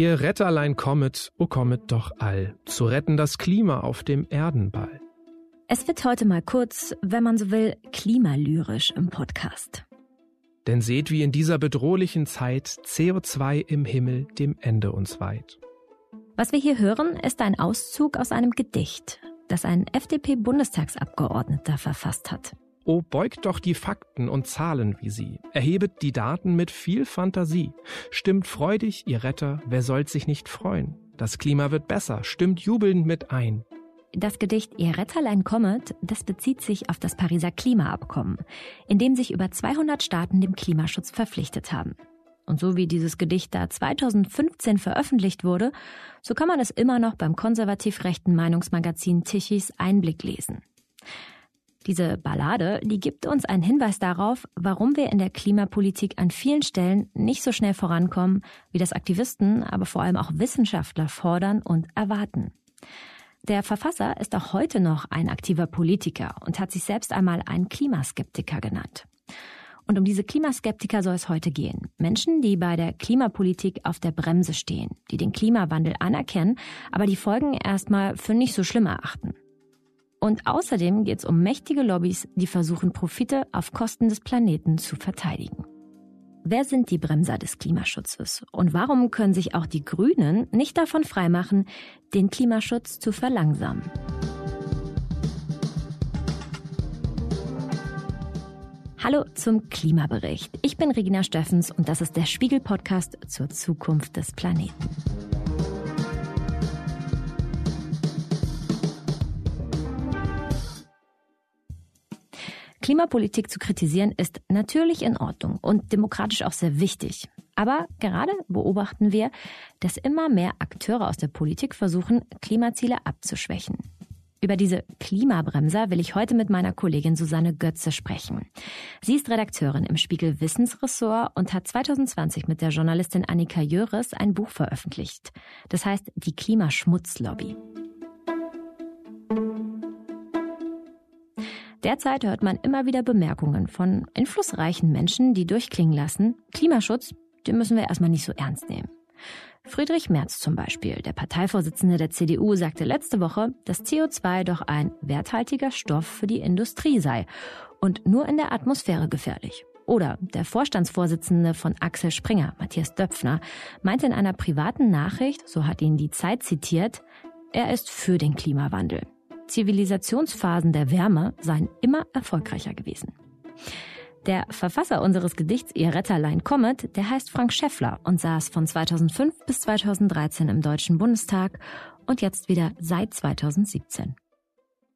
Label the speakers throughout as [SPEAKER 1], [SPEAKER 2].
[SPEAKER 1] Ihr Retterlein kommet, o kommet doch all, zu retten das Klima auf dem Erdenball.
[SPEAKER 2] Es wird heute mal kurz, wenn man so will, klimalyrisch im Podcast.
[SPEAKER 1] Denn seht, wie in dieser bedrohlichen Zeit CO2 im Himmel dem Ende uns weiht.
[SPEAKER 2] Was wir hier hören, ist ein Auszug aus einem Gedicht, das ein FDP-Bundestagsabgeordneter verfasst hat.
[SPEAKER 1] Oh, beugt doch die Fakten und Zahlen wie sie, erhebet die Daten mit viel Fantasie, stimmt freudig, ihr Retter, wer soll sich nicht freuen? Das Klima wird besser, stimmt jubelnd mit ein.
[SPEAKER 2] Das Gedicht Ihr Retterlein kommet, das bezieht sich auf das Pariser Klimaabkommen, in dem sich über 200 Staaten dem Klimaschutz verpflichtet haben. Und so wie dieses Gedicht da 2015 veröffentlicht wurde, so kann man es immer noch beim konservativ rechten Meinungsmagazin Tichys Einblick lesen. Diese Ballade, die gibt uns einen Hinweis darauf, warum wir in der Klimapolitik an vielen Stellen nicht so schnell vorankommen, wie das Aktivisten, aber vor allem auch Wissenschaftler fordern und erwarten. Der Verfasser ist auch heute noch ein aktiver Politiker und hat sich selbst einmal einen Klimaskeptiker genannt. Und um diese Klimaskeptiker soll es heute gehen. Menschen, die bei der Klimapolitik auf der Bremse stehen, die den Klimawandel anerkennen, aber die Folgen erstmal für nicht so schlimm erachten. Und außerdem geht es um mächtige Lobbys, die versuchen, Profite auf Kosten des Planeten zu verteidigen. Wer sind die Bremser des Klimaschutzes? Und warum können sich auch die Grünen nicht davon freimachen, den Klimaschutz zu verlangsamen? Hallo zum Klimabericht. Ich bin Regina Steffens und das ist der Spiegel-Podcast zur Zukunft des Planeten. Klimapolitik zu kritisieren ist natürlich in Ordnung und demokratisch auch sehr wichtig. Aber gerade beobachten wir, dass immer mehr Akteure aus der Politik versuchen, Klimaziele abzuschwächen. Über diese Klimabremser will ich heute mit meiner Kollegin Susanne Götze sprechen. Sie ist Redakteurin im Spiegel Wissensressort und hat 2020 mit der Journalistin Annika Jöres ein Buch veröffentlicht. Das heißt Die Klimaschmutzlobby. Derzeit hört man immer wieder Bemerkungen von einflussreichen Menschen, die durchklingen lassen, Klimaschutz, den müssen wir erstmal nicht so ernst nehmen. Friedrich Merz zum Beispiel, der Parteivorsitzende der CDU, sagte letzte Woche, dass CO2 doch ein werthaltiger Stoff für die Industrie sei und nur in der Atmosphäre gefährlich. Oder der Vorstandsvorsitzende von Axel Springer, Matthias Döpfner, meinte in einer privaten Nachricht, so hat ihn die Zeit zitiert, er ist für den Klimawandel. Zivilisationsphasen der Wärme seien immer erfolgreicher gewesen. Der Verfasser unseres Gedichts Ihr Retterlein Comet, der heißt Frank Schäffler und saß von 2005 bis 2013 im Deutschen Bundestag und jetzt wieder seit 2017.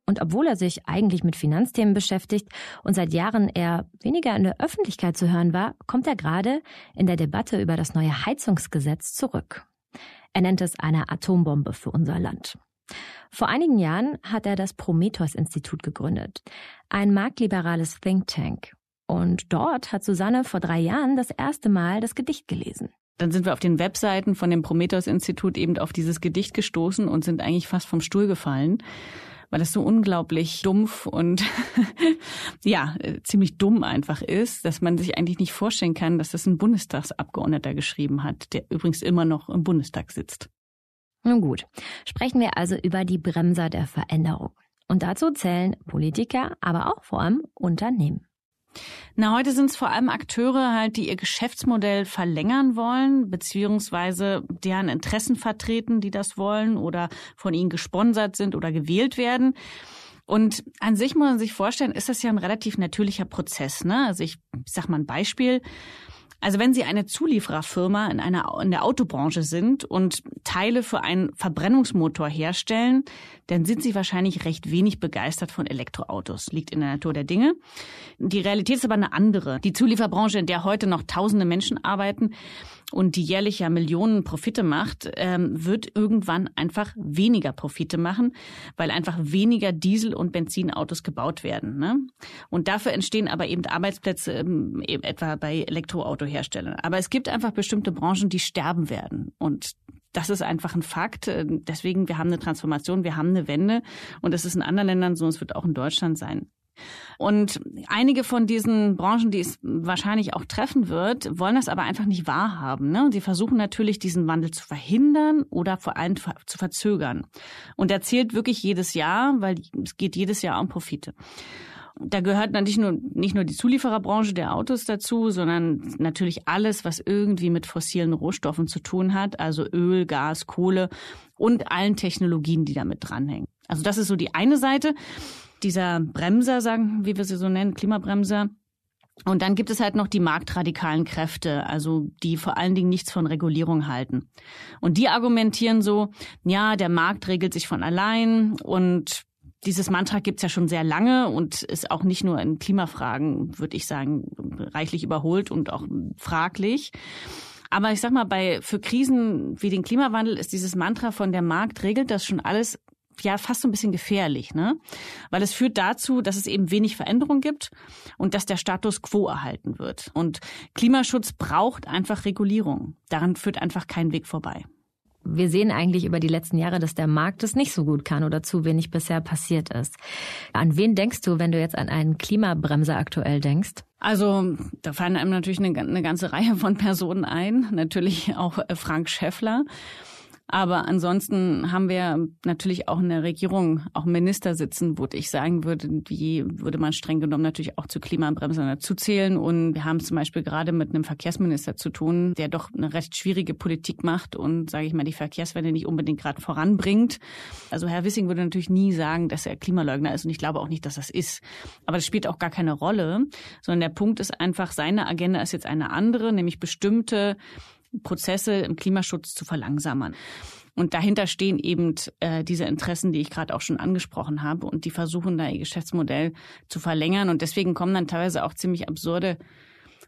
[SPEAKER 2] Und obwohl er sich eigentlich mit Finanzthemen beschäftigt und seit Jahren eher weniger in der Öffentlichkeit zu hören war, kommt er gerade in der Debatte über das neue Heizungsgesetz zurück. Er nennt es eine Atombombe für unser Land. Vor einigen Jahren hat er das Prometheus-Institut gegründet, ein marktliberales Think Tank. Und dort hat Susanne vor drei Jahren das erste Mal das Gedicht gelesen.
[SPEAKER 3] Dann sind wir auf den Webseiten von dem Prometheus-Institut eben auf dieses Gedicht gestoßen und sind eigentlich fast vom Stuhl gefallen, weil es so unglaublich dumpf und ja, ziemlich dumm einfach ist, dass man sich eigentlich nicht vorstellen kann, dass das ein Bundestagsabgeordneter geschrieben hat, der übrigens immer noch im Bundestag sitzt.
[SPEAKER 2] Nun gut, sprechen wir also über die Bremser der Veränderung. Und dazu zählen Politiker, aber auch vor allem Unternehmen.
[SPEAKER 3] Na, heute sind es vor allem Akteure halt, die ihr Geschäftsmodell verlängern wollen, beziehungsweise deren Interessen vertreten, die das wollen oder von ihnen gesponsert sind oder gewählt werden. Und an sich muss man sich vorstellen, ist das ja ein relativ natürlicher Prozess. Ne? Also ich, ich sag mal ein Beispiel. Also wenn Sie eine Zuliefererfirma in einer in der Autobranche sind und Teile für einen Verbrennungsmotor herstellen, dann sind Sie wahrscheinlich recht wenig begeistert von Elektroautos. Liegt in der Natur der Dinge. Die Realität ist aber eine andere. Die Zulieferbranche, in der heute noch tausende Menschen arbeiten und die jährlich ja Millionen Profite macht, ähm, wird irgendwann einfach weniger Profite machen, weil einfach weniger Diesel- und Benzinautos gebaut werden. Ne? Und dafür entstehen aber eben Arbeitsplätze ähm, etwa bei Elektroautoherstellern. Aber es gibt einfach bestimmte Branchen, die sterben werden. Und das ist einfach ein Fakt. Deswegen, wir haben eine Transformation, wir haben eine Wende. Und das ist in anderen Ländern so, es wird auch in Deutschland sein. Und einige von diesen Branchen, die es wahrscheinlich auch treffen wird, wollen das aber einfach nicht wahrhaben. Ne? Sie versuchen natürlich, diesen Wandel zu verhindern oder vor allem zu verzögern. Und er zählt wirklich jedes Jahr, weil es geht jedes Jahr um Profite. Da gehört natürlich nur, nicht nur die Zuliefererbranche der Autos dazu, sondern natürlich alles, was irgendwie mit fossilen Rohstoffen zu tun hat, also Öl, Gas, Kohle und allen Technologien, die damit dranhängen. Also das ist so die eine Seite dieser Bremser, sagen, wie wir sie so nennen, Klimabremser. Und dann gibt es halt noch die marktradikalen Kräfte, also die vor allen Dingen nichts von Regulierung halten. Und die argumentieren so, ja, der Markt regelt sich von allein und dieses Mantra gibt's ja schon sehr lange und ist auch nicht nur in Klimafragen, würde ich sagen, reichlich überholt und auch fraglich. Aber ich sag mal, bei für Krisen wie den Klimawandel ist dieses Mantra von der Markt regelt das schon alles ja fast so ein bisschen gefährlich, ne? Weil es führt dazu, dass es eben wenig Veränderung gibt und dass der Status quo erhalten wird. Und Klimaschutz braucht einfach Regulierung. Daran führt einfach kein Weg vorbei.
[SPEAKER 2] Wir sehen eigentlich über die letzten Jahre, dass der Markt es nicht so gut kann oder zu wenig bisher passiert ist. An wen denkst du, wenn du jetzt an einen Klimabremser aktuell denkst?
[SPEAKER 3] Also da fallen einem natürlich eine, eine ganze Reihe von Personen ein, natürlich auch äh, Frank Schäffler. Aber ansonsten haben wir natürlich auch in der Regierung auch Minister sitzen, wo ich sagen würde, die würde man streng genommen natürlich auch zu Klimabremsen dazu zählen. Und wir haben zum Beispiel gerade mit einem Verkehrsminister zu tun, der doch eine recht schwierige Politik macht und, sage ich mal, die Verkehrswende nicht unbedingt gerade voranbringt. Also Herr Wissing würde natürlich nie sagen, dass er Klimaleugner ist und ich glaube auch nicht, dass das ist. Aber das spielt auch gar keine Rolle, sondern der Punkt ist einfach, seine Agenda ist jetzt eine andere, nämlich bestimmte Prozesse im Klimaschutz zu verlangsamen. Und dahinter stehen eben äh, diese Interessen, die ich gerade auch schon angesprochen habe. Und die versuchen da ihr Geschäftsmodell zu verlängern. Und deswegen kommen dann teilweise auch ziemlich absurde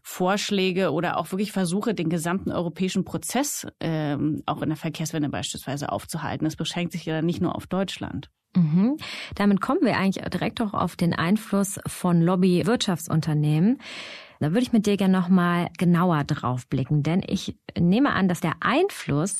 [SPEAKER 3] Vorschläge oder auch wirklich Versuche, den gesamten europäischen Prozess ähm, auch in der Verkehrswende beispielsweise aufzuhalten. Das beschränkt sich ja dann nicht nur auf Deutschland.
[SPEAKER 2] Mhm. Damit kommen wir eigentlich direkt auch auf den Einfluss von Lobby-Wirtschaftsunternehmen. Da würde ich mit dir gerne nochmal genauer drauf blicken, denn ich nehme an, dass der Einfluss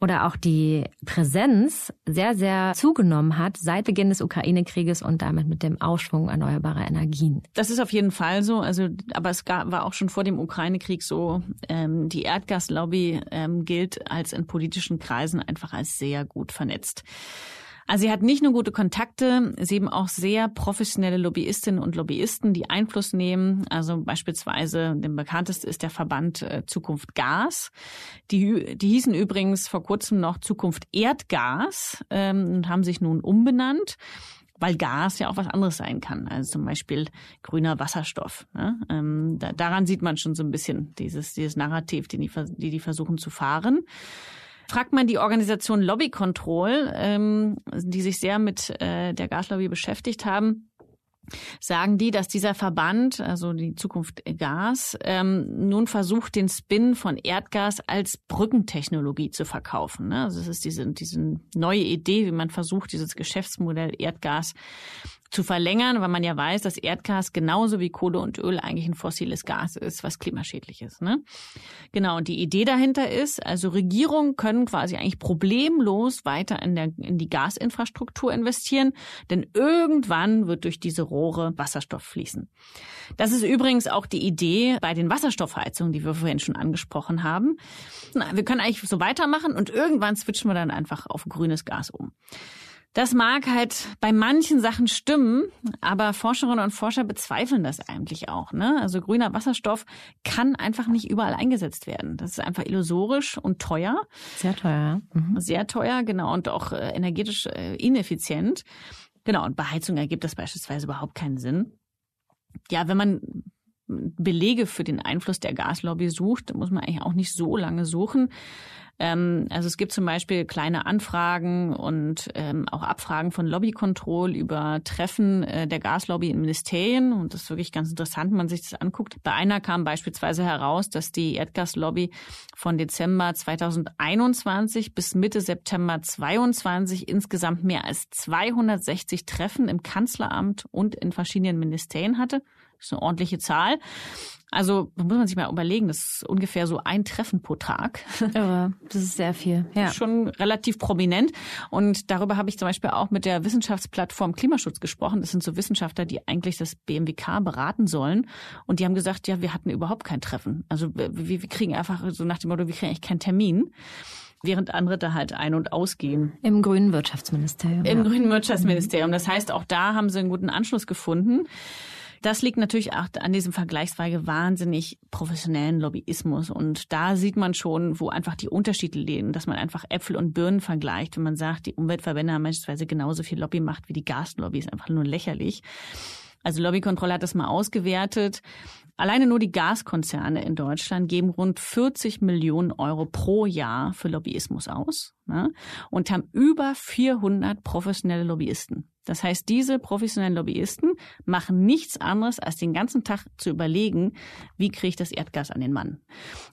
[SPEAKER 2] oder auch die Präsenz sehr, sehr zugenommen hat seit Beginn des Ukraine-Krieges und damit mit dem Aufschwung erneuerbarer Energien.
[SPEAKER 3] Das ist auf jeden Fall so. Also, aber es gab, war auch schon vor dem Ukraine-Krieg so. Ähm, die Erdgaslobby ähm, gilt als in politischen Kreisen einfach als sehr gut vernetzt. Also sie hat nicht nur gute Kontakte, sie eben auch sehr professionelle Lobbyistinnen und Lobbyisten, die Einfluss nehmen. Also beispielsweise, dem bekanntesten ist der Verband äh, Zukunft Gas. Die, die hießen übrigens vor kurzem noch Zukunft Erdgas ähm, und haben sich nun umbenannt weil Gas ja auch was anderes sein kann, also zum Beispiel grüner Wasserstoff. Ne? Ähm, da, daran sieht man schon so ein bisschen dieses, dieses Narrativ, den die, die, die versuchen zu fahren. Fragt man die Organisation Lobby Control, ähm, die sich sehr mit äh, der Gaslobby beschäftigt haben, sagen die, dass dieser Verband, also die Zukunft Gas, ähm, nun versucht, den Spin von Erdgas als Brückentechnologie zu verkaufen. Ne? Also es ist diese, diese neue Idee, wie man versucht, dieses Geschäftsmodell Erdgas zu verlängern, weil man ja weiß, dass Erdgas genauso wie Kohle und Öl eigentlich ein fossiles Gas ist, was klimaschädlich ist. Ne? Genau, und die Idee dahinter ist, also Regierungen können quasi eigentlich problemlos weiter in, der, in die Gasinfrastruktur investieren, denn irgendwann wird durch diese Rohre Wasserstoff fließen. Das ist übrigens auch die Idee bei den Wasserstoffheizungen, die wir vorhin schon angesprochen haben. Wir können eigentlich so weitermachen und irgendwann switchen wir dann einfach auf grünes Gas um. Das mag halt bei manchen Sachen stimmen, aber Forscherinnen und Forscher bezweifeln das eigentlich auch. Ne? Also grüner Wasserstoff kann einfach nicht überall eingesetzt werden. Das ist einfach illusorisch und teuer.
[SPEAKER 2] Sehr teuer.
[SPEAKER 3] Mhm. Sehr teuer, genau, und auch äh, energetisch äh, ineffizient. Genau, und bei Heizung ergibt das beispielsweise überhaupt keinen Sinn. Ja, wenn man Belege für den Einfluss der Gaslobby sucht, muss man eigentlich auch nicht so lange suchen. Ähm, also es gibt zum Beispiel kleine Anfragen und ähm, auch Abfragen von Lobbykontroll über Treffen äh, der Gaslobby in Ministerien. Und das ist wirklich ganz interessant, wenn man sich das anguckt. Bei einer kam beispielsweise heraus, dass die Erdgaslobby von Dezember 2021 bis Mitte September 2022 insgesamt mehr als 260 Treffen im Kanzleramt und in verschiedenen Ministerien hatte. Das ist eine ordentliche Zahl. Also muss man sich mal überlegen, das ist ungefähr so ein Treffen pro Tag.
[SPEAKER 2] Irre, das ist sehr viel. Ja.
[SPEAKER 3] Schon relativ prominent. Und darüber habe ich zum Beispiel auch mit der Wissenschaftsplattform Klimaschutz gesprochen. Das sind so Wissenschaftler, die eigentlich das BMWK beraten sollen. Und die haben gesagt, ja, wir hatten überhaupt kein Treffen. Also wir, wir kriegen einfach so nach dem Motto, wir kriegen eigentlich keinen Termin während andere da halt ein- und ausgehen.
[SPEAKER 2] Im grünen Wirtschaftsministerium.
[SPEAKER 3] Im ja. grünen Wirtschaftsministerium. Das heißt, auch da haben sie einen guten Anschluss gefunden. Das liegt natürlich auch an diesem vergleichsweise wahnsinnig professionellen Lobbyismus. Und da sieht man schon, wo einfach die Unterschiede liegen, dass man einfach Äpfel und Birnen vergleicht. Wenn man sagt, die Umweltverbände haben beispielsweise genauso viel Lobbymacht wie die Gaslobby, ist einfach nur lächerlich. Also Lobbykontrolle hat das mal ausgewertet. Alleine nur die Gaskonzerne in Deutschland geben rund 40 Millionen Euro pro Jahr für Lobbyismus aus ne? und haben über 400 professionelle Lobbyisten. Das heißt, diese professionellen Lobbyisten machen nichts anderes, als den ganzen Tag zu überlegen, wie kriege ich das Erdgas an den Mann.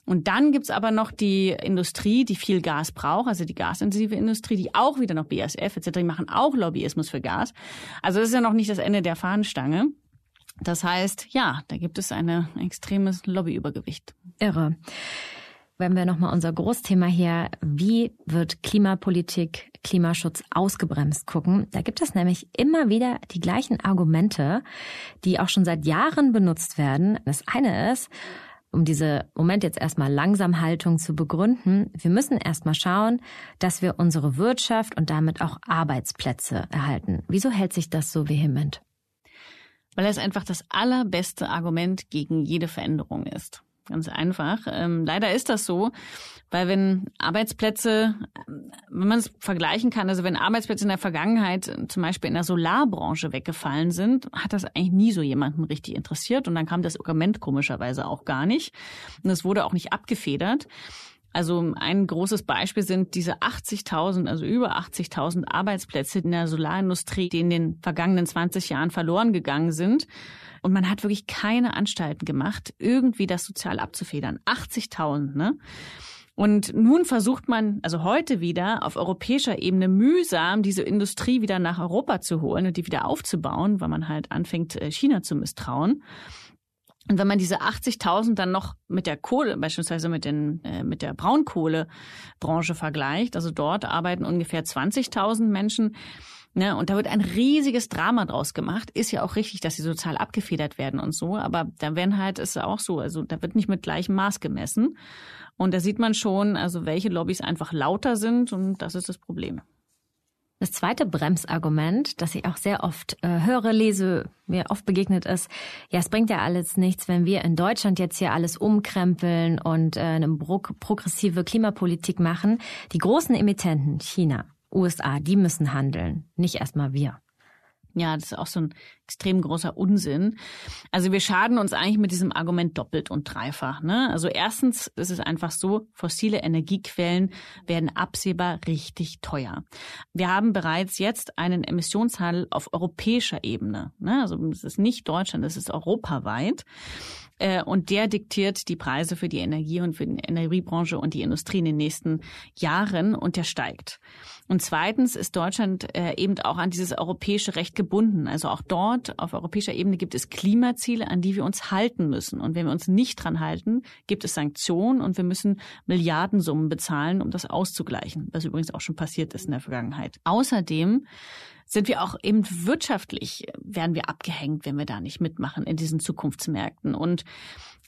[SPEAKER 3] Und dann gibt's aber noch die Industrie, die viel Gas braucht, also die gasintensive Industrie, die auch wieder noch BASF etc., machen auch Lobbyismus für Gas. Also das ist ja noch nicht das Ende der Fahnenstange. Das heißt, ja, da gibt es ein extremes Lobbyübergewicht.
[SPEAKER 2] Irre wenn wir nochmal unser Großthema hier, wie wird Klimapolitik, Klimaschutz ausgebremst gucken. Da gibt es nämlich immer wieder die gleichen Argumente, die auch schon seit Jahren benutzt werden. Das eine ist, um diese Moment jetzt erstmal Langsamhaltung zu begründen, wir müssen erstmal schauen, dass wir unsere Wirtschaft und damit auch Arbeitsplätze erhalten. Wieso hält sich das so vehement?
[SPEAKER 3] Weil es einfach das allerbeste Argument gegen jede Veränderung ist. Ganz einfach. Ähm, leider ist das so, weil wenn Arbeitsplätze, wenn man es vergleichen kann, also wenn Arbeitsplätze in der Vergangenheit zum Beispiel in der Solarbranche weggefallen sind, hat das eigentlich nie so jemanden richtig interessiert und dann kam das Argument komischerweise auch gar nicht und es wurde auch nicht abgefedert. Also ein großes Beispiel sind diese 80.000, also über 80.000 Arbeitsplätze in der Solarindustrie, die in den vergangenen 20 Jahren verloren gegangen sind. Und man hat wirklich keine Anstalten gemacht, irgendwie das sozial abzufedern. 80.000, ne? Und nun versucht man, also heute wieder auf europäischer Ebene mühsam diese Industrie wieder nach Europa zu holen und die wieder aufzubauen, weil man halt anfängt, äh, China zu misstrauen. Und wenn man diese 80.000 dann noch mit der Kohle, beispielsweise mit, den, äh, mit der Braunkohlebranche vergleicht, also dort arbeiten ungefähr 20.000 Menschen, Ne, und da wird ein riesiges Drama draus gemacht. Ist ja auch richtig, dass sie sozial abgefedert werden und so. Aber da werden halt, ist auch so, also da wird nicht mit gleichem Maß gemessen. Und da sieht man schon, also welche Lobbys einfach lauter sind und das ist das Problem.
[SPEAKER 2] Das zweite Bremsargument, das ich auch sehr oft äh, höre, lese, mir oft begegnet ist, ja, es bringt ja alles nichts, wenn wir in Deutschland jetzt hier alles umkrempeln und äh, eine progressive Klimapolitik machen. Die großen Emittenten, China, USA, die müssen handeln, nicht erstmal wir.
[SPEAKER 3] Ja, das ist auch so ein extrem großer Unsinn. Also wir schaden uns eigentlich mit diesem Argument doppelt und dreifach. Ne? Also erstens ist es einfach so, fossile Energiequellen werden absehbar richtig teuer. Wir haben bereits jetzt einen Emissionshandel auf europäischer Ebene. Ne? Also es ist nicht Deutschland, es ist europaweit. Äh, und der diktiert die Preise für die Energie und für die Energiebranche und die Industrie in den nächsten Jahren und der steigt. Und zweitens ist Deutschland äh, eben auch an dieses europäische Recht gebunden. Also auch dort auf europäischer Ebene gibt es Klimaziele, an die wir uns halten müssen. Und wenn wir uns nicht dran halten, gibt es Sanktionen und wir müssen Milliardensummen bezahlen, um das auszugleichen, was übrigens auch schon passiert ist in der Vergangenheit. Außerdem sind wir auch eben wirtschaftlich, werden wir abgehängt, wenn wir da nicht mitmachen in diesen Zukunftsmärkten. Und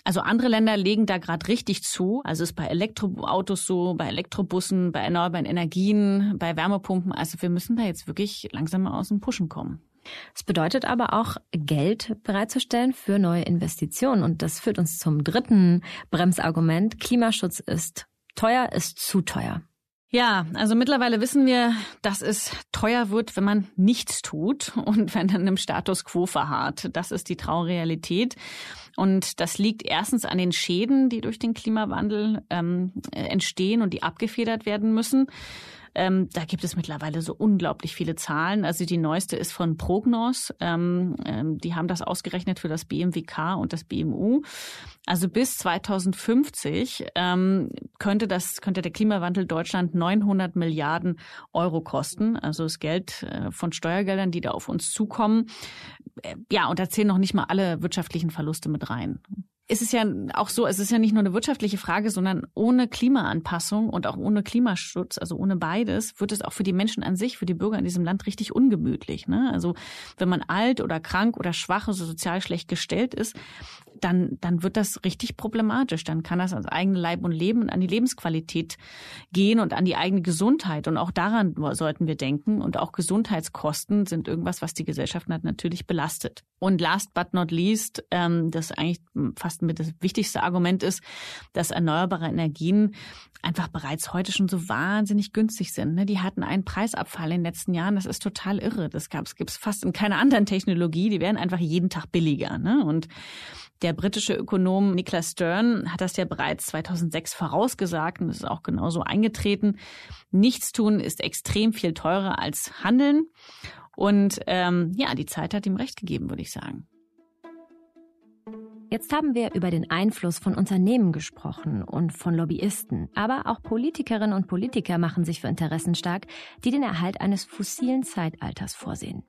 [SPEAKER 3] also andere Länder legen da gerade richtig zu. Also ist bei Elektroautos so, bei Elektrobussen, bei erneuerbaren Energien, bei Wärmepumpen. Also wir müssen da jetzt wirklich langsam mal aus dem Pushen kommen.
[SPEAKER 2] Es bedeutet aber auch, Geld bereitzustellen für neue Investitionen. Und das führt uns zum dritten Bremsargument. Klimaschutz ist teuer, ist zu teuer.
[SPEAKER 3] Ja, also mittlerweile wissen wir, dass es teuer wird, wenn man nichts tut und wenn dann im Status quo verharrt. Das ist die Traurealität. Und das liegt erstens an den Schäden, die durch den Klimawandel ähm, entstehen und die abgefedert werden müssen. Ähm, da gibt es mittlerweile so unglaublich viele Zahlen. Also die neueste ist von Prognos. Ähm, ähm, die haben das ausgerechnet für das BMWK und das BMU. Also bis 2050 ähm, könnte das könnte der Klimawandel Deutschland 900 Milliarden Euro kosten. Also das Geld äh, von Steuergeldern, die da auf uns zukommen. Äh, ja, und da zählen noch nicht mal alle wirtschaftlichen Verluste mit rein. Ist es ja auch so, es ist ja nicht nur eine wirtschaftliche Frage, sondern ohne Klimaanpassung und auch ohne Klimaschutz, also ohne beides, wird es auch für die Menschen an sich, für die Bürger in diesem Land richtig ungemütlich. Ne? Also wenn man alt oder krank oder schwach, also sozial schlecht gestellt ist, dann, dann wird das richtig problematisch. Dann kann das ans eigene Leib und Leben und an die Lebensqualität gehen und an die eigene Gesundheit. Und auch daran sollten wir denken. Und auch Gesundheitskosten sind irgendwas, was die Gesellschaft natürlich belastet. Und last but not least, ähm, das eigentlich fast mit das wichtigste Argument ist, dass erneuerbare Energien einfach bereits heute schon so wahnsinnig günstig sind. Ne? Die hatten einen Preisabfall in den letzten Jahren. Das ist total irre. Das gab es fast in keiner anderen Technologie. Die werden einfach jeden Tag billiger. Ne? Und der britische Ökonom Niklas Stern hat das ja bereits 2006 vorausgesagt und es ist auch genauso eingetreten. Nichtstun ist extrem viel teurer als Handeln. Und ähm, ja, die Zeit hat ihm recht gegeben, würde ich sagen.
[SPEAKER 2] Jetzt haben wir über den Einfluss von Unternehmen gesprochen und von Lobbyisten, aber auch Politikerinnen und Politiker machen sich für Interessen stark, die den Erhalt eines fossilen Zeitalters vorsehen.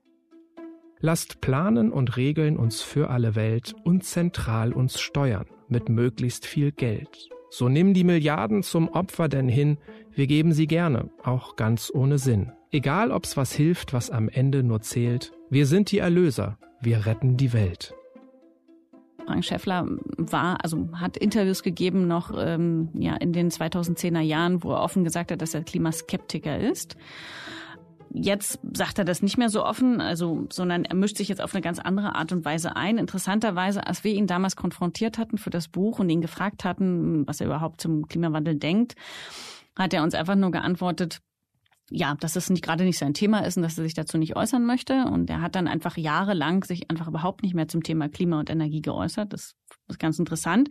[SPEAKER 1] Lasst planen und regeln uns für alle Welt und zentral uns steuern mit möglichst viel Geld. So nimm die Milliarden zum Opfer denn hin, wir geben sie gerne, auch ganz ohne Sinn. Egal ob's was hilft, was am Ende nur zählt, wir sind die Erlöser, wir retten die Welt.
[SPEAKER 3] Frank Schäffler war, also hat Interviews gegeben noch ähm, ja in den 2010er Jahren, wo er offen gesagt hat, dass er Klimaskeptiker ist. Jetzt sagt er das nicht mehr so offen, also, sondern er mischt sich jetzt auf eine ganz andere Art und Weise ein. Interessanterweise, als wir ihn damals konfrontiert hatten für das Buch und ihn gefragt hatten, was er überhaupt zum Klimawandel denkt, hat er uns einfach nur geantwortet, ja, dass es nicht gerade nicht sein Thema ist und dass er sich dazu nicht äußern möchte. Und er hat dann einfach jahrelang sich einfach überhaupt nicht mehr zum Thema Klima und Energie geäußert. Das ist ganz interessant.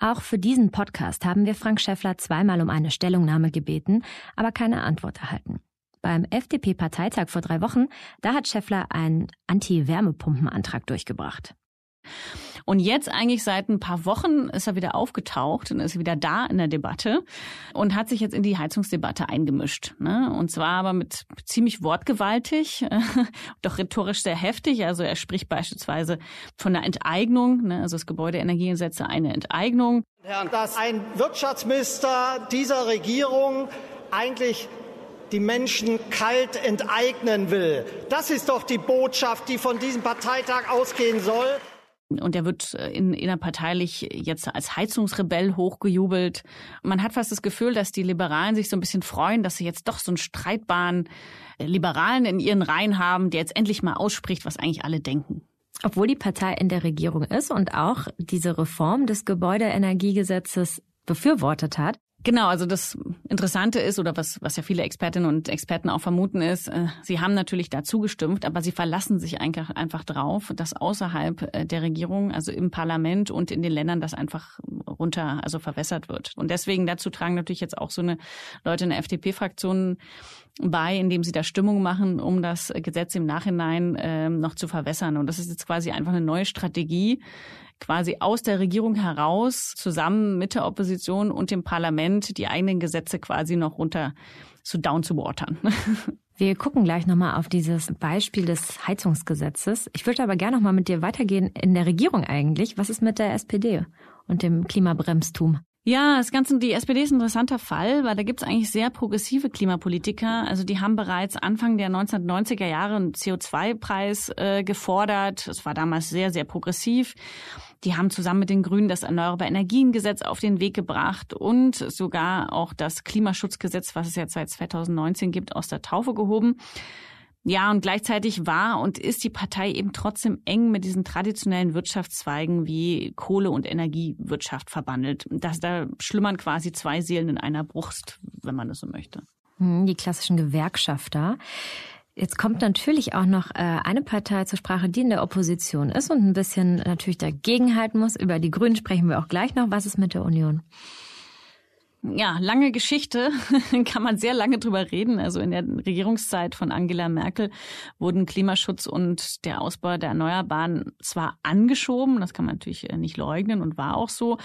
[SPEAKER 2] Auch für diesen Podcast haben wir Frank Schäffler zweimal um eine Stellungnahme gebeten, aber keine Antwort erhalten. Beim FDP-Parteitag vor drei Wochen, da hat Schäffler einen Anti-Wärmepumpenantrag durchgebracht.
[SPEAKER 3] Und jetzt eigentlich seit ein paar Wochen ist er wieder aufgetaucht und ist wieder da in der Debatte und hat sich jetzt in die Heizungsdebatte eingemischt. Ne? Und zwar aber mit ziemlich wortgewaltig, doch rhetorisch sehr heftig. Also er spricht beispielsweise von einer Enteignung, ne? also das Gebäudeenergiegesetz eine Enteignung.
[SPEAKER 4] Dass ein Wirtschaftsminister dieser Regierung eigentlich die Menschen kalt enteignen will. Das ist doch die Botschaft, die von diesem Parteitag ausgehen soll.
[SPEAKER 3] Und er wird äh, in, innerparteilich jetzt als Heizungsrebell hochgejubelt. Man hat fast das Gefühl, dass die Liberalen sich so ein bisschen freuen, dass sie jetzt doch so einen streitbaren äh, Liberalen in ihren Reihen haben, der jetzt endlich mal ausspricht, was eigentlich alle denken.
[SPEAKER 2] Obwohl die Partei in der Regierung ist und auch diese Reform des Gebäudeenergiegesetzes befürwortet hat,
[SPEAKER 3] Genau, also das Interessante ist, oder was, was ja viele Expertinnen und Experten auch vermuten, ist, äh, sie haben natürlich dazu gestimmt, aber sie verlassen sich einfach, einfach drauf, dass außerhalb äh, der Regierung, also im Parlament und in den Ländern, das einfach runter, also verwässert wird. Und deswegen dazu tragen natürlich jetzt auch so eine Leute in der FDP-Fraktion bei, indem sie da Stimmung machen, um das Gesetz im Nachhinein äh, noch zu verwässern. Und das ist jetzt quasi einfach eine neue Strategie, quasi aus der Regierung heraus zusammen mit der Opposition und dem Parlament die eigenen Gesetze quasi noch runter zu down zu watern.
[SPEAKER 2] Wir gucken gleich nochmal auf dieses Beispiel des Heizungsgesetzes. Ich würde aber gerne nochmal mit dir weitergehen in der Regierung eigentlich. Was ist mit der SPD und dem Klimabremstum?
[SPEAKER 3] Ja, das Ganze, die SPD ist ein interessanter Fall, weil da gibt es eigentlich sehr progressive Klimapolitiker. Also die haben bereits Anfang der 1990er Jahre einen CO2-Preis äh, gefordert. Es war damals sehr, sehr progressiv. Die haben zusammen mit den Grünen das Erneuerbare Energiengesetz auf den Weg gebracht und sogar auch das Klimaschutzgesetz, was es jetzt seit 2019 gibt, aus der Taufe gehoben. Ja, und gleichzeitig war und ist die Partei eben trotzdem eng mit diesen traditionellen Wirtschaftszweigen wie Kohle- und Energiewirtschaft verbandelt. Das, da schlummern quasi zwei Seelen in einer Brust, wenn man das so möchte.
[SPEAKER 2] Hm, die klassischen Gewerkschafter. Jetzt kommt natürlich auch noch äh, eine Partei zur Sprache, die in der Opposition ist und ein bisschen natürlich dagegenhalten muss. Über die Grünen sprechen wir auch gleich noch. Was ist mit der Union?
[SPEAKER 3] Ja, lange Geschichte, kann man sehr lange drüber reden. Also in der Regierungszeit von Angela Merkel wurden Klimaschutz und der Ausbau der Erneuerbaren zwar angeschoben, das kann man natürlich äh, nicht leugnen und war auch so,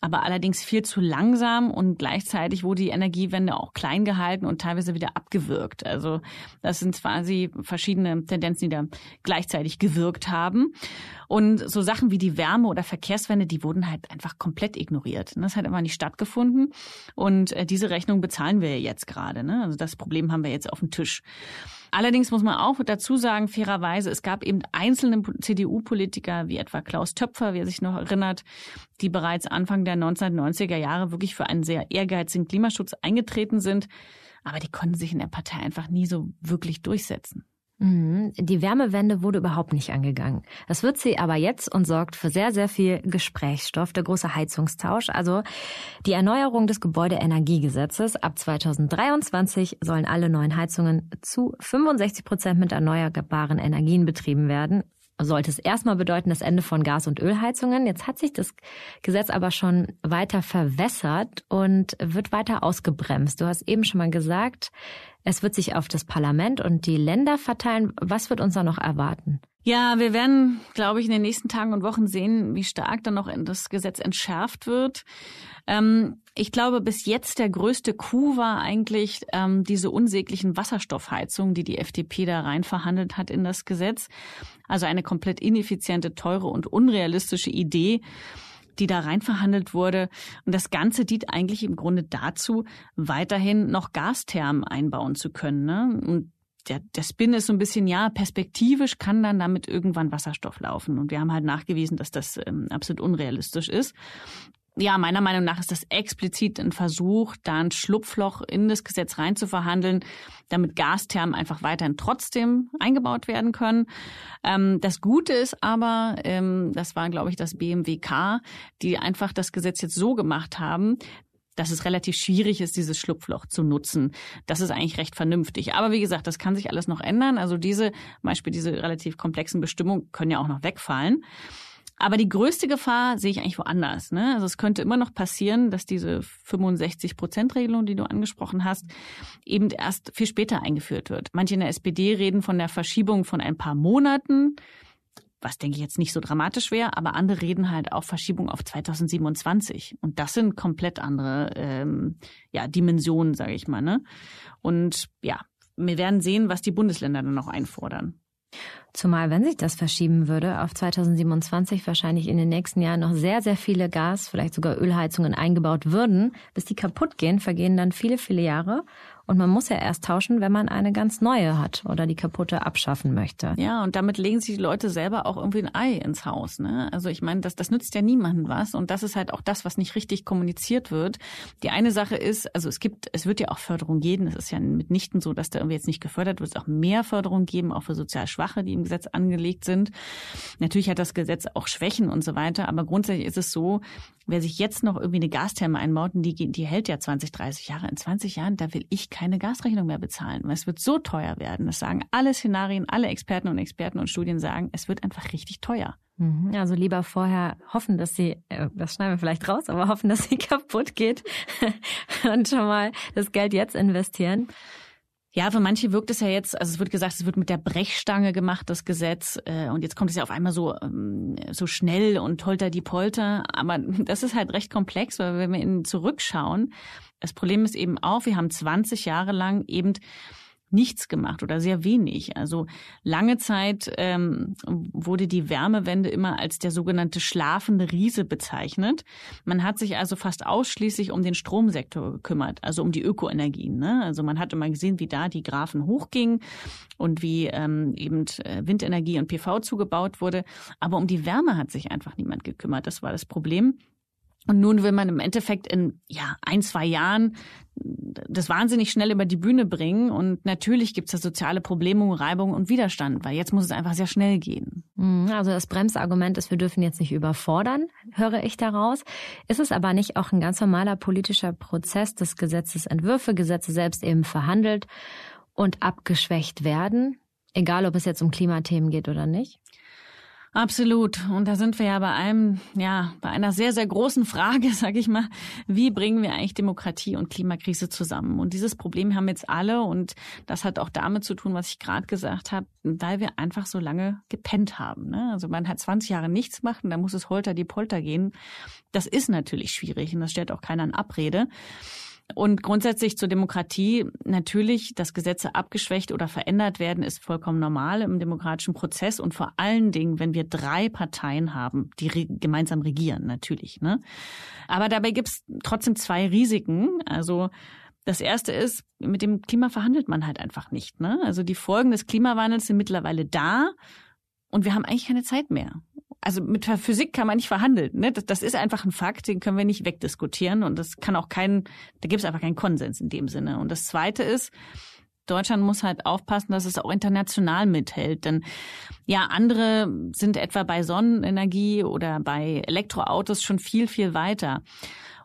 [SPEAKER 3] aber allerdings viel zu langsam und gleichzeitig wurde die Energiewende auch klein gehalten und teilweise wieder abgewürgt. Also das sind quasi verschiedene Tendenzen, die da gleichzeitig gewirkt haben. Und so Sachen wie die Wärme oder Verkehrswende, die wurden halt einfach komplett ignoriert. Das hat einfach nicht stattgefunden. Und äh, diese Rechnung bezahlen wir jetzt gerade. Ne? Also das Problem haben wir jetzt auf dem Tisch. Allerdings muss man auch dazu sagen, fairerweise, es gab eben einzelne CDU-Politiker, wie etwa Klaus Töpfer, wie er sich noch erinnert, die bereits Anfang der 1990er Jahre wirklich für einen sehr ehrgeizigen Klimaschutz eingetreten sind. Aber die konnten sich in der Partei einfach nie so wirklich durchsetzen.
[SPEAKER 2] Mhm. Die Wärmewende wurde überhaupt nicht angegangen. Das wird sie aber jetzt und sorgt für sehr, sehr viel Gesprächsstoff, der große Heizungstausch. Also die Erneuerung des Gebäudeenergiegesetzes. Ab 2023 sollen alle neuen Heizungen zu 65 Prozent mit erneuerbaren Energien betrieben werden sollte es erstmal bedeuten das Ende von Gas- und Ölheizungen. Jetzt hat sich das Gesetz aber schon weiter verwässert und wird weiter ausgebremst. Du hast eben schon mal gesagt, es wird sich auf das Parlament und die Länder verteilen. Was wird uns da noch erwarten?
[SPEAKER 3] Ja, wir werden, glaube ich, in den nächsten Tagen und Wochen sehen, wie stark dann noch das Gesetz entschärft wird. Ähm, ich glaube, bis jetzt der größte Coup war eigentlich ähm, diese unsäglichen Wasserstoffheizungen, die die FDP da rein verhandelt hat in das Gesetz. Also eine komplett ineffiziente, teure und unrealistische Idee die da rein verhandelt wurde. Und das Ganze dient eigentlich im Grunde dazu, weiterhin noch Gasthermen einbauen zu können. Ne? Und der, der Spin ist so ein bisschen, ja, perspektivisch kann dann damit irgendwann Wasserstoff laufen. Und wir haben halt nachgewiesen, dass das ähm, absolut unrealistisch ist ja, meiner Meinung nach ist das explizit ein Versuch, da ein Schlupfloch in das Gesetz reinzuverhandeln, damit Gasthermen einfach weiterhin trotzdem eingebaut werden können. Ähm, das Gute ist aber, ähm, das war, glaube ich, das BMWK, die einfach das Gesetz jetzt so gemacht haben, dass es relativ schwierig ist, dieses Schlupfloch zu nutzen. Das ist eigentlich recht vernünftig. Aber wie gesagt, das kann sich alles noch ändern. Also diese, zum Beispiel diese relativ komplexen Bestimmungen können ja auch noch wegfallen. Aber die größte Gefahr sehe ich eigentlich woanders. Ne? Also es könnte immer noch passieren, dass diese 65-Prozent-Regelung, die du angesprochen hast, eben erst viel später eingeführt wird. Manche in der SPD reden von der Verschiebung von ein paar Monaten, was denke ich jetzt nicht so dramatisch wäre, aber andere reden halt auch Verschiebung auf 2027. Und das sind komplett andere ähm, ja, Dimensionen, sage ich mal. Ne? Und ja, wir werden sehen, was die Bundesländer dann noch einfordern.
[SPEAKER 2] Zumal, wenn sich das verschieben würde, auf 2027 wahrscheinlich in den nächsten Jahren noch sehr, sehr viele Gas, vielleicht sogar Ölheizungen eingebaut würden. Bis die kaputt gehen, vergehen dann viele, viele Jahre. Und man muss ja erst tauschen, wenn man eine ganz neue hat oder die kaputte abschaffen möchte.
[SPEAKER 3] Ja, und damit legen sich die Leute selber auch irgendwie ein Ei ins Haus. Ne? Also ich meine, das, das nützt ja niemandem was. Und das ist halt auch das, was nicht richtig kommuniziert wird. Die eine Sache ist, also es gibt, es wird ja auch Förderung geben. Es ist ja mitnichten so, dass da irgendwie jetzt nicht gefördert wird. Es wird auch mehr Förderung geben, auch für sozial Schwache, die im Gesetz angelegt sind. Natürlich hat das Gesetz auch Schwächen und so weiter. Aber grundsätzlich ist es so, wer sich jetzt noch irgendwie eine Gastherme einbaut, die, die hält ja 20, 30 Jahre. In 20 Jahren, da will ich keine Gasrechnung mehr bezahlen, weil es wird so teuer werden. Das sagen alle Szenarien, alle Experten und Experten und Studien sagen, es wird einfach richtig teuer.
[SPEAKER 2] Mhm. Also lieber vorher hoffen, dass sie, äh, das schneiden wir vielleicht raus, aber hoffen, dass sie kaputt geht und schon mal das Geld jetzt investieren.
[SPEAKER 3] Ja, für manche wirkt es ja jetzt, also es wird gesagt, es wird mit der Brechstange gemacht, das Gesetz, äh, und jetzt kommt es ja auf einmal so, ähm, so schnell und holter die Polter. Aber das ist halt recht komplex, weil wenn wir in zurückschauen, das Problem ist eben auch, wir haben 20 Jahre lang eben nichts gemacht oder sehr wenig. Also lange Zeit ähm, wurde die Wärmewende immer als der sogenannte schlafende Riese bezeichnet. Man hat sich also fast ausschließlich um den Stromsektor gekümmert, also um die Ökoenergien. Ne? Also man hat immer gesehen, wie da die Graphen hochgingen und wie ähm, eben äh, Windenergie und PV zugebaut wurde. Aber um die Wärme hat sich einfach niemand gekümmert. Das war das Problem. Und nun will man im Endeffekt in ja, ein, zwei Jahren das wahnsinnig schnell über die Bühne bringen. Und natürlich gibt es da soziale Probleme, Reibung und Widerstand, weil jetzt muss es einfach sehr schnell gehen.
[SPEAKER 2] Mhm, also das Bremsargument ist, wir dürfen jetzt nicht überfordern, höre ich daraus. Ist es aber nicht auch ein ganz normaler politischer Prozess, dass Gesetzesentwürfe, Gesetze selbst eben verhandelt und abgeschwächt werden? Egal, ob es jetzt um Klimathemen geht oder nicht?
[SPEAKER 3] Absolut. Und da sind wir ja bei einem, ja, bei einer sehr, sehr großen Frage, sag ich mal. Wie bringen wir eigentlich Demokratie und Klimakrise zusammen? Und dieses Problem haben jetzt alle und das hat auch damit zu tun, was ich gerade gesagt habe, weil wir einfach so lange gepennt haben. Ne? Also man hat 20 Jahre nichts gemacht und dann muss es holter die Polter gehen. Das ist natürlich schwierig und das stellt auch keiner in Abrede. Und grundsätzlich zur Demokratie natürlich, dass Gesetze abgeschwächt oder verändert werden, ist vollkommen normal im demokratischen Prozess und vor allen Dingen, wenn wir drei Parteien haben, die re gemeinsam regieren, natürlich. Ne? Aber dabei gibt es trotzdem zwei Risiken. Also das erste ist, mit dem Klima verhandelt man halt einfach nicht. Ne? Also die Folgen des Klimawandels sind mittlerweile da und wir haben eigentlich keine Zeit mehr also mit Physik kann man nicht verhandeln. Ne? Das, das ist einfach ein Fakt, den können wir nicht wegdiskutieren und das kann auch keinen, da gibt es einfach keinen Konsens in dem Sinne. Und das Zweite ist, Deutschland muss halt aufpassen, dass es auch international mithält. Denn ja, andere sind etwa bei Sonnenenergie oder bei Elektroautos schon viel, viel weiter.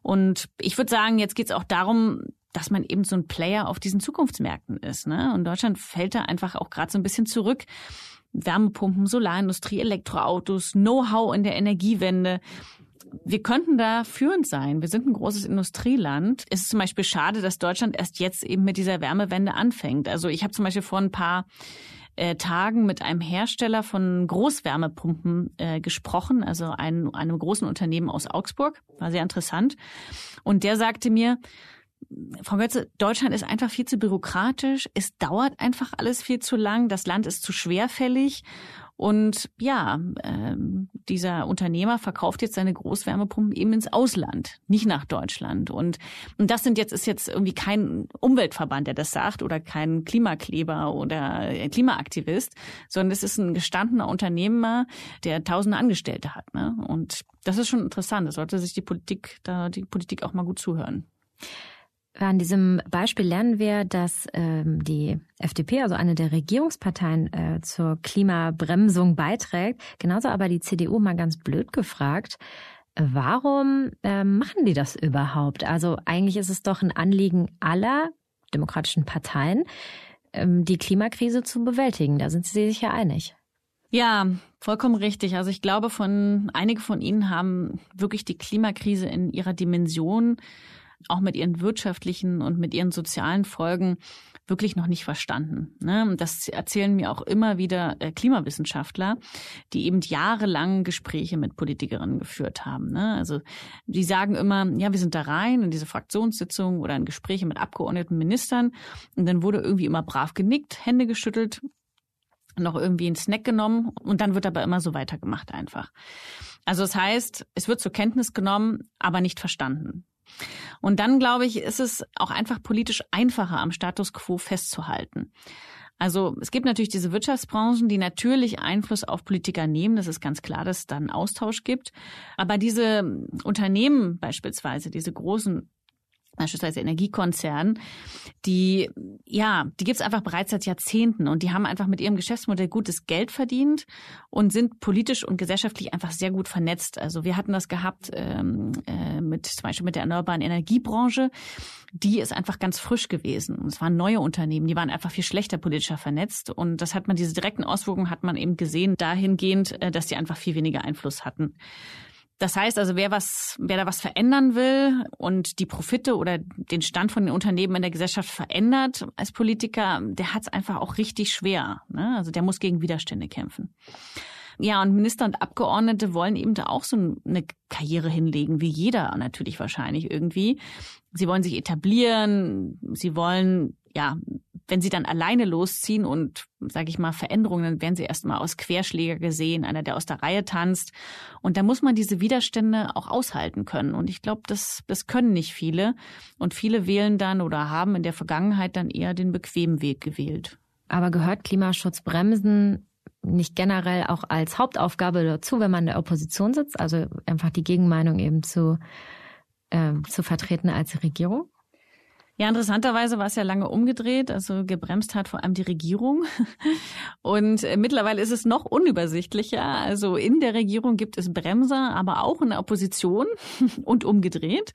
[SPEAKER 3] Und ich würde sagen, jetzt geht es auch darum, dass man eben so ein Player auf diesen Zukunftsmärkten ist. Ne? Und Deutschland fällt da einfach auch gerade so ein bisschen zurück. Wärmepumpen, Solarindustrie, Elektroautos, Know-how in der Energiewende. Wir könnten da führend sein. Wir sind ein großes Industrieland. Es ist zum Beispiel schade, dass Deutschland erst jetzt eben mit dieser Wärmewende anfängt. Also ich habe zum Beispiel vor ein paar äh, Tagen mit einem Hersteller von Großwärmepumpen äh, gesprochen, also ein, einem großen Unternehmen aus Augsburg. War sehr interessant. Und der sagte mir, Frau Götze, Deutschland ist einfach viel zu bürokratisch. Es dauert einfach alles viel zu lang. Das Land ist zu schwerfällig. Und ja, äh, dieser Unternehmer verkauft jetzt seine Großwärmepumpen eben ins Ausland, nicht nach Deutschland. Und, und das sind jetzt ist jetzt irgendwie kein Umweltverband, der das sagt, oder kein Klimakleber oder Klimaaktivist, sondern es ist ein gestandener Unternehmer, der tausende Angestellte hat. Ne? Und das ist schon interessant. Da sollte sich die Politik, da die Politik auch mal gut zuhören.
[SPEAKER 2] An diesem Beispiel lernen wir, dass ähm, die FDP, also eine der Regierungsparteien, äh, zur Klimabremsung beiträgt. Genauso aber die CDU mal ganz blöd gefragt. Warum äh, machen die das überhaupt? Also eigentlich ist es doch ein Anliegen aller demokratischen Parteien, ähm, die Klimakrise zu bewältigen. Da sind sie sich ja einig.
[SPEAKER 3] Ja, vollkommen richtig. Also ich glaube, von einige von Ihnen haben wirklich die Klimakrise in ihrer Dimension auch mit ihren wirtschaftlichen und mit ihren sozialen Folgen wirklich noch nicht verstanden. Ne? Das erzählen mir auch immer wieder äh, Klimawissenschaftler, die eben jahrelang Gespräche mit Politikerinnen geführt haben. Ne? Also die sagen immer, ja, wir sind da rein in diese Fraktionssitzungen oder in Gespräche mit Abgeordneten, Ministern und dann wurde irgendwie immer brav genickt, Hände geschüttelt noch irgendwie einen Snack genommen und dann wird aber immer so weitergemacht einfach. Also das heißt, es wird zur Kenntnis genommen, aber nicht verstanden. Und dann, glaube ich, ist es auch einfach politisch einfacher, am Status quo festzuhalten. Also es gibt natürlich diese Wirtschaftsbranchen, die natürlich Einfluss auf Politiker nehmen. Das ist ganz klar, dass es da einen Austausch gibt. Aber diese Unternehmen beispielsweise, diese großen beispielsweise Energiekonzernen, die, ja, die gibt's einfach bereits seit Jahrzehnten und die haben einfach mit ihrem Geschäftsmodell gutes Geld verdient und sind politisch und gesellschaftlich einfach sehr gut vernetzt. Also wir hatten das gehabt ähm, äh, mit zum Beispiel mit der erneuerbaren Energiebranche. Die ist einfach ganz frisch gewesen. Und es waren neue Unternehmen, die waren einfach viel schlechter politischer vernetzt. Und das hat man, diese direkten Auswirkungen hat man eben gesehen, dahingehend, äh, dass die einfach viel weniger Einfluss hatten. Das heißt also, wer was, wer da was verändern will und die Profite oder den Stand von den Unternehmen in der Gesellschaft verändert als Politiker, der hat es einfach auch richtig schwer. Ne? Also der muss gegen Widerstände kämpfen. Ja, und Minister und Abgeordnete wollen eben da auch so eine Karriere hinlegen, wie jeder natürlich wahrscheinlich irgendwie. Sie wollen sich etablieren, sie wollen ja wenn sie dann alleine losziehen und, sage ich mal, Veränderungen, dann werden sie erstmal aus Querschläger gesehen, einer, der aus der Reihe tanzt. Und da muss man diese Widerstände auch aushalten können. Und ich glaube, das, das können nicht viele. Und viele wählen dann oder haben in der Vergangenheit dann eher den bequemen Weg gewählt.
[SPEAKER 2] Aber gehört Klimaschutzbremsen nicht generell auch als Hauptaufgabe dazu, wenn man in der Opposition sitzt? Also einfach die Gegenmeinung eben zu, äh, zu vertreten als Regierung?
[SPEAKER 3] Ja, interessanterweise war es ja lange umgedreht. Also gebremst hat vor allem die Regierung. Und äh, mittlerweile ist es noch unübersichtlicher. Also in der Regierung gibt es Bremser, aber auch in der Opposition und umgedreht.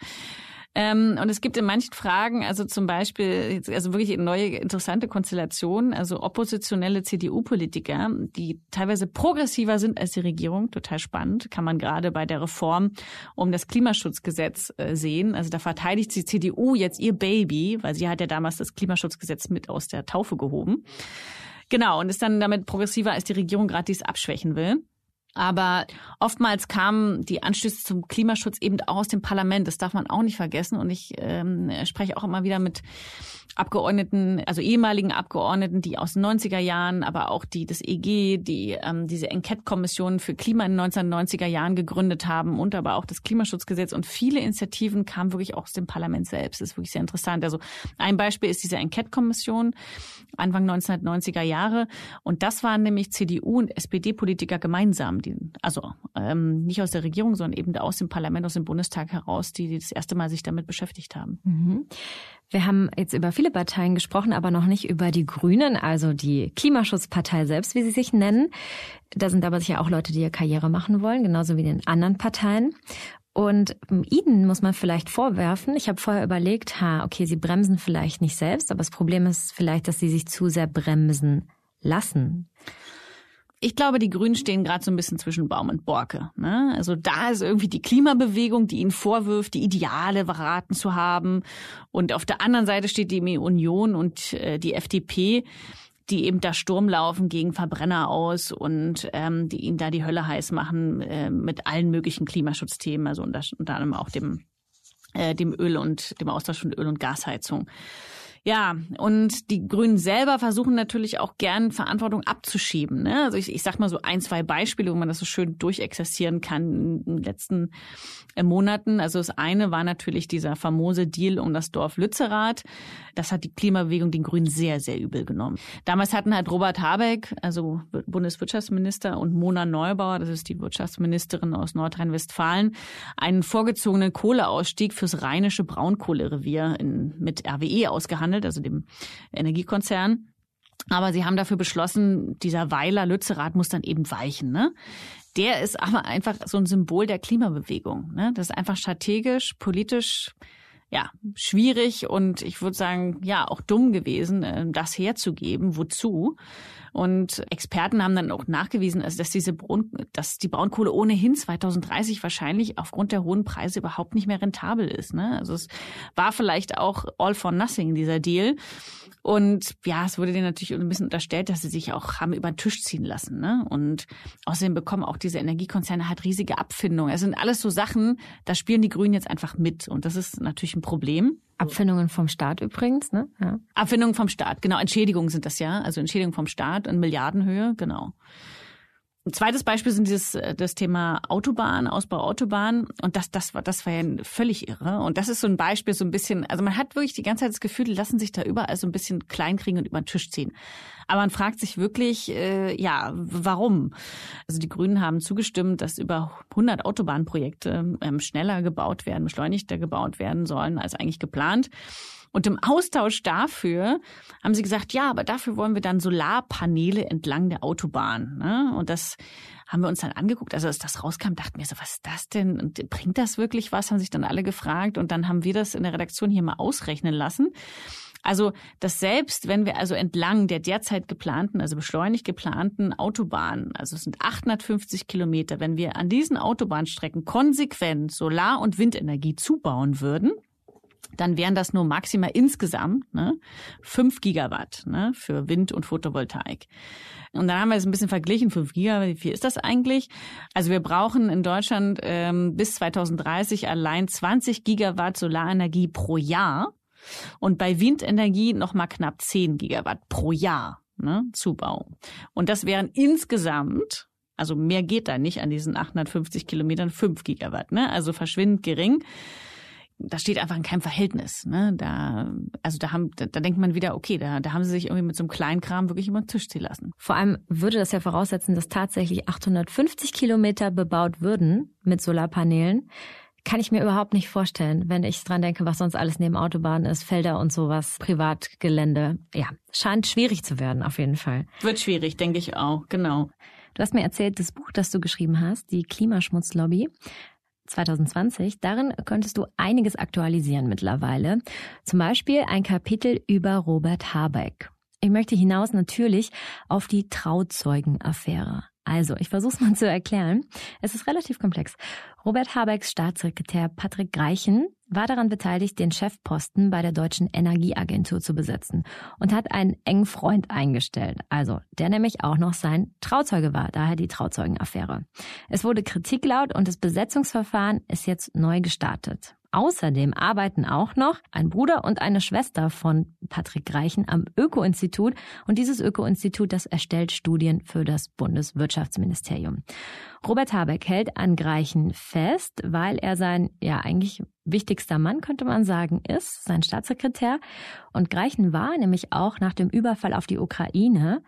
[SPEAKER 3] Ähm, und es gibt in manchen Fragen, also zum Beispiel, also wirklich neue interessante Konstellation, also oppositionelle CDU-Politiker, die teilweise progressiver sind als die Regierung, total spannend, kann man gerade bei der Reform um das Klimaschutzgesetz äh, sehen. Also da verteidigt die CDU jetzt ihr Baby, weil sie hat ja damals das Klimaschutzgesetz mit aus der Taufe gehoben. Genau, und ist dann damit progressiver, als die Regierung gerade dies abschwächen will. Aber oftmals kamen die Anstöße zum Klimaschutz eben auch aus dem Parlament. Das darf man auch nicht vergessen. Und ich ähm, spreche auch immer wieder mit Abgeordneten, also ehemaligen Abgeordneten, die aus den 90er Jahren, aber auch die des EG, die ähm, diese Enquete-Kommission für Klima in den 1990er Jahren gegründet haben und aber auch das Klimaschutzgesetz. Und viele Initiativen kamen wirklich auch aus dem Parlament selbst. Das ist wirklich sehr interessant. Also ein Beispiel ist diese Enquete-Kommission Anfang 1990er Jahre. Und das waren nämlich CDU und SPD-Politiker gemeinsam, die, also ähm, nicht aus der Regierung, sondern eben aus dem Parlament, aus dem Bundestag heraus, die, die das erste Mal sich damit beschäftigt haben.
[SPEAKER 2] Mhm. Wir haben jetzt über viele Parteien gesprochen, aber noch nicht über die Grünen, also die Klimaschutzpartei selbst, wie sie sich nennen. Da sind aber sicher auch Leute, die ihr Karriere machen wollen, genauso wie den anderen Parteien. Und Ihnen muss man vielleicht vorwerfen, ich habe vorher überlegt, ha, okay, Sie bremsen vielleicht nicht selbst, aber das Problem ist vielleicht, dass Sie sich zu sehr bremsen lassen.
[SPEAKER 3] Ich glaube, die Grünen stehen gerade so ein bisschen zwischen Baum und Borke. Ne? Also da ist irgendwie die Klimabewegung, die ihnen vorwirft, die Ideale verraten zu haben. Und auf der anderen Seite steht die Union und äh, die FDP, die eben da Sturm laufen gegen Verbrenner aus und ähm, die ihnen da die Hölle heiß machen äh, mit allen möglichen Klimaschutzthemen, also unter, unter anderem auch dem, äh, dem Öl und dem Austausch von Öl- und Gasheizung. Ja, und die Grünen selber versuchen natürlich auch gern Verantwortung abzuschieben. Ne? Also ich, ich sag mal so ein, zwei Beispiele, wo man das so schön durchexerzieren kann in den letzten Monaten. Also das eine war natürlich dieser famose Deal um das Dorf Lützerath. Das hat die Klimabewegung den Grünen sehr, sehr übel genommen. Damals hatten halt Robert Habeck, also Bundeswirtschaftsminister, und Mona Neubauer, das ist die Wirtschaftsministerin aus Nordrhein-Westfalen, einen vorgezogenen Kohleausstieg fürs rheinische Braunkohlerevier in, mit RWE ausgehandelt, also dem Energiekonzern. Aber sie haben dafür beschlossen, dieser Weiler Lützerath muss dann eben weichen. Ne? Der ist aber einfach so ein Symbol der Klimabewegung. Ne? Das ist einfach strategisch, politisch ja, schwierig und ich würde sagen, ja, auch dumm gewesen, äh, das herzugeben. Wozu? Und Experten haben dann auch nachgewiesen, also dass diese Braun, dass die Braunkohle ohnehin 2030 wahrscheinlich aufgrund der hohen Preise überhaupt nicht mehr rentabel ist. Ne? Also es war vielleicht auch all for nothing, dieser Deal. Und ja, es wurde denen natürlich ein bisschen unterstellt, dass sie sich auch haben über den Tisch ziehen lassen. Ne? Und außerdem bekommen auch diese Energiekonzerne halt riesige Abfindungen. Es sind alles so Sachen, da spielen die Grünen jetzt einfach mit. Und das ist natürlich ein Problem.
[SPEAKER 2] Abfindungen vom Staat übrigens, ne?
[SPEAKER 3] Ja. Abfindungen vom Staat, genau. Entschädigungen sind das ja. Also Entschädigungen vom Staat in Milliardenhöhe, genau. Ein zweites Beispiel sind dieses äh, das Thema Autobahn, Ausbau Autobahn und das das war das war ja völlig irre und das ist so ein Beispiel so ein bisschen, also man hat wirklich die ganze Zeit das Gefühl, die lassen sich da überall so ein bisschen kleinkriegen und über den Tisch ziehen. Aber man fragt sich wirklich, äh, ja, warum? Also die Grünen haben zugestimmt, dass über 100 Autobahnprojekte ähm, schneller gebaut werden, beschleunigter gebaut werden sollen als eigentlich geplant. Und im Austausch dafür haben sie gesagt, ja, aber dafür wollen wir dann Solarpaneele entlang der Autobahn. Ne? Und das haben wir uns dann angeguckt. Also als das rauskam, dachten wir so, was ist das denn? Und bringt das wirklich was? Haben sich dann alle gefragt. Und dann haben wir das in der Redaktion hier mal ausrechnen lassen. Also, dass selbst wenn wir also entlang der derzeit geplanten, also beschleunigt geplanten Autobahnen, also es sind 850 Kilometer, wenn wir an diesen Autobahnstrecken konsequent Solar- und Windenergie zubauen würden, dann wären das nur maximal insgesamt ne, 5 Gigawatt ne, für Wind und Photovoltaik. Und dann haben wir es ein bisschen verglichen, 5 Gigawatt, wie viel ist das eigentlich? Also wir brauchen in Deutschland ähm, bis 2030 allein 20 Gigawatt Solarenergie pro Jahr und bei Windenergie nochmal knapp 10 Gigawatt pro Jahr ne, Zubau. Und das wären insgesamt also mehr geht da nicht an diesen 850 Kilometern, 5 Gigawatt, ne? Also verschwindend gering das steht einfach in keinem Verhältnis. Ne? Da, also da haben, da, da denkt man wieder, okay, da, da haben sie sich irgendwie mit so einem kleinen Kram wirklich über den Tisch ziehen lassen.
[SPEAKER 2] Vor allem würde das ja voraussetzen, dass tatsächlich 850 Kilometer bebaut würden mit Solarpanelen. Kann ich mir überhaupt nicht vorstellen, wenn ich dran denke, was sonst alles neben Autobahnen ist, Felder und sowas, Privatgelände. Ja, scheint schwierig zu werden, auf jeden Fall.
[SPEAKER 3] Wird schwierig, denke ich auch, genau.
[SPEAKER 2] Du hast mir erzählt, das Buch, das du geschrieben hast, die Klimaschmutzlobby, 2020. Darin könntest du einiges aktualisieren mittlerweile. Zum Beispiel ein Kapitel über Robert Habeck. Ich möchte hinaus natürlich auf die Trauzeugenaffäre. Also, ich versuche es mal zu erklären. Es ist relativ komplex. Robert Habecks Staatssekretär Patrick Greichen war daran beteiligt, den Chefposten bei der Deutschen Energieagentur zu besetzen und hat einen engen Freund eingestellt. Also, der nämlich auch noch sein Trauzeuge war, daher die Trauzeugenaffäre. Es wurde Kritik laut und das Besetzungsverfahren ist jetzt neu gestartet. Außerdem arbeiten auch noch ein Bruder und eine Schwester von Patrick Reichen am Öko-Institut. Und dieses Öko-Institut, das erstellt Studien für das Bundeswirtschaftsministerium. Robert Habeck hält an Greichen fest, weil er sein, ja, eigentlich wichtigster Mann, könnte man sagen, ist, sein Staatssekretär. Und Greichen war nämlich auch nach dem Überfall auf die Ukraine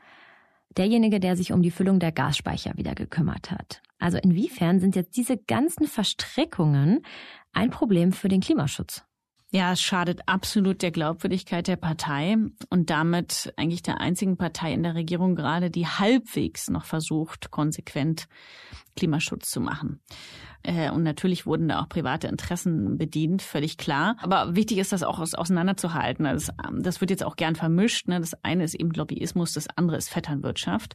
[SPEAKER 2] derjenige, der sich um die Füllung der Gasspeicher wieder gekümmert hat. Also inwiefern sind jetzt diese ganzen Verstrickungen ein Problem für den Klimaschutz?
[SPEAKER 3] Ja, es schadet absolut der Glaubwürdigkeit der Partei und damit eigentlich der einzigen Partei in der Regierung gerade, die halbwegs noch versucht, konsequent Klimaschutz zu machen. Äh, und natürlich wurden da auch private Interessen bedient, völlig klar. Aber wichtig ist das auch auseinanderzuhalten. Das, das wird jetzt auch gern vermischt. Ne? Das eine ist eben Lobbyismus, das andere ist Vetternwirtschaft.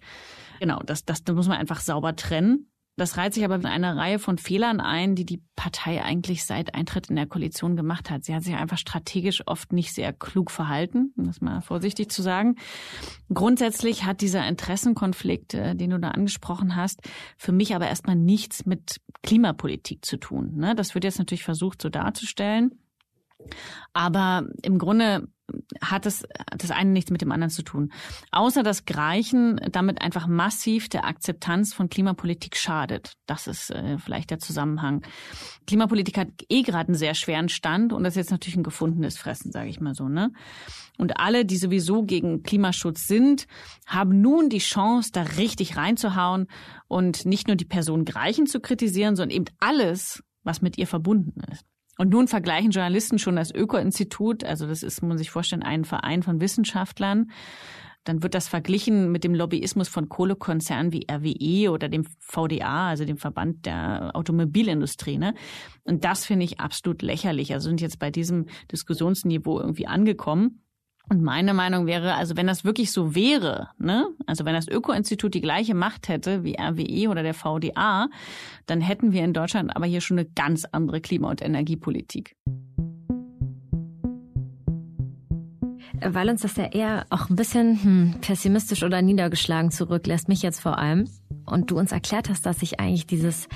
[SPEAKER 3] Genau, das, das muss man einfach sauber trennen. Das reiht sich aber in eine Reihe von Fehlern ein, die die Partei eigentlich seit Eintritt in der Koalition gemacht hat. Sie hat sich einfach strategisch oft nicht sehr klug verhalten, um das mal vorsichtig zu sagen. Grundsätzlich hat dieser Interessenkonflikt, äh, den du da angesprochen hast, für mich aber erstmal nichts mit Klimapolitik zu tun. Ne? Das wird jetzt natürlich versucht so darzustellen. Aber im Grunde hat es das eine nichts mit dem anderen zu tun. Außer dass Greichen damit einfach massiv der Akzeptanz von Klimapolitik schadet. Das ist äh, vielleicht der Zusammenhang. Klimapolitik hat eh gerade einen sehr schweren Stand und das ist jetzt natürlich ein gefundenes Fressen, sage ich mal so. Ne? Und alle, die sowieso gegen Klimaschutz sind, haben nun die Chance, da richtig reinzuhauen und nicht nur die Person Greichen zu kritisieren, sondern eben alles, was mit ihr verbunden ist. Und nun vergleichen Journalisten schon das Öko-Institut, also das ist, muss man sich vorstellen, ein Verein von Wissenschaftlern. Dann wird das verglichen mit dem Lobbyismus von Kohlekonzernen wie RWE oder dem VDA, also dem Verband der Automobilindustrie. Ne? Und das finde ich absolut lächerlich. Also sind jetzt bei diesem Diskussionsniveau irgendwie angekommen. Und meine Meinung wäre, also wenn das wirklich so wäre, ne, also wenn das Öko-Institut die gleiche Macht hätte wie RWE oder der VDA, dann hätten wir in Deutschland aber hier schon eine ganz andere Klima- und Energiepolitik.
[SPEAKER 2] Weil uns das ja eher auch ein bisschen hm, pessimistisch oder niedergeschlagen zurücklässt, mich jetzt vor allem. Und du uns erklärt hast, dass sich eigentlich dieses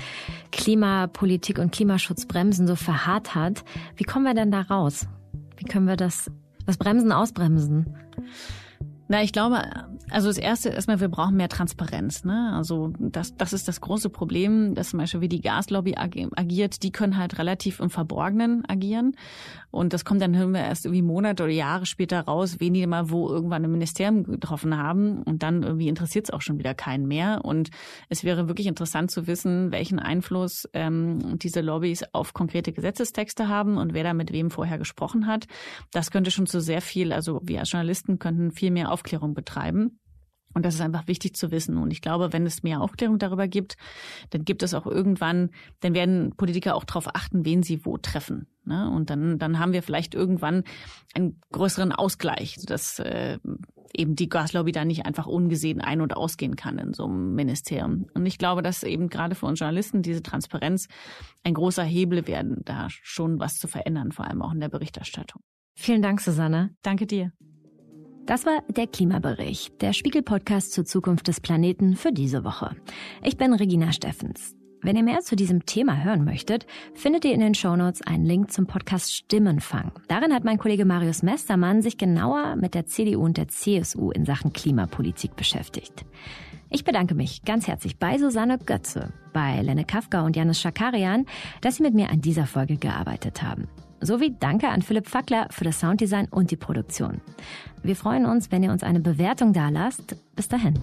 [SPEAKER 2] Klimapolitik und Klimaschutzbremsen so verharrt hat. Wie kommen wir denn da raus? Wie können wir das das Bremsen ausbremsen?
[SPEAKER 3] Na, ich glaube, also das erste erstmal, wir brauchen mehr Transparenz. Ne? Also das, das ist das große Problem, dass zum Beispiel wie die Gaslobby agiert, die können halt relativ im Verborgenen agieren. Und das kommt dann hören wir erst irgendwie Monate oder Jahre später raus, wen die mal wo irgendwann im Ministerium getroffen haben. Und dann irgendwie interessiert es auch schon wieder keinen mehr. Und es wäre wirklich interessant zu wissen, welchen Einfluss ähm, diese Lobbys auf konkrete Gesetzestexte haben und wer da mit wem vorher gesprochen hat. Das könnte schon zu sehr viel, also wir als Journalisten könnten viel mehr Aufklärung betreiben. Und das ist einfach wichtig zu wissen. Und ich glaube, wenn es mehr Aufklärung darüber gibt, dann gibt es auch irgendwann, dann werden Politiker auch darauf achten, wen sie wo treffen. Ne? Und dann, dann haben wir vielleicht irgendwann einen größeren Ausgleich, dass äh, eben die Gaslobby da nicht einfach ungesehen ein- und ausgehen kann in so einem Ministerium. Und ich glaube, dass eben gerade für uns Journalisten diese Transparenz ein großer Hebel werden, da schon was zu verändern, vor allem auch in der Berichterstattung.
[SPEAKER 2] Vielen Dank, Susanne.
[SPEAKER 3] Danke dir.
[SPEAKER 2] Das war der Klimabericht, der Spiegel-Podcast zur Zukunft des Planeten für diese Woche. Ich bin Regina Steffens. Wenn ihr mehr zu diesem Thema hören möchtet, findet ihr in den Shownotes einen Link zum Podcast Stimmenfang. Darin hat mein Kollege Marius Mestermann sich genauer mit der CDU und der CSU in Sachen Klimapolitik beschäftigt. Ich bedanke mich ganz herzlich bei Susanne Götze, bei Lenne Kafka und Janis Schakarian, dass sie mit mir an dieser Folge gearbeitet haben. Sowie danke an Philipp Fackler für das Sounddesign und die Produktion. Wir freuen uns, wenn ihr uns eine Bewertung dalasst. Bis dahin.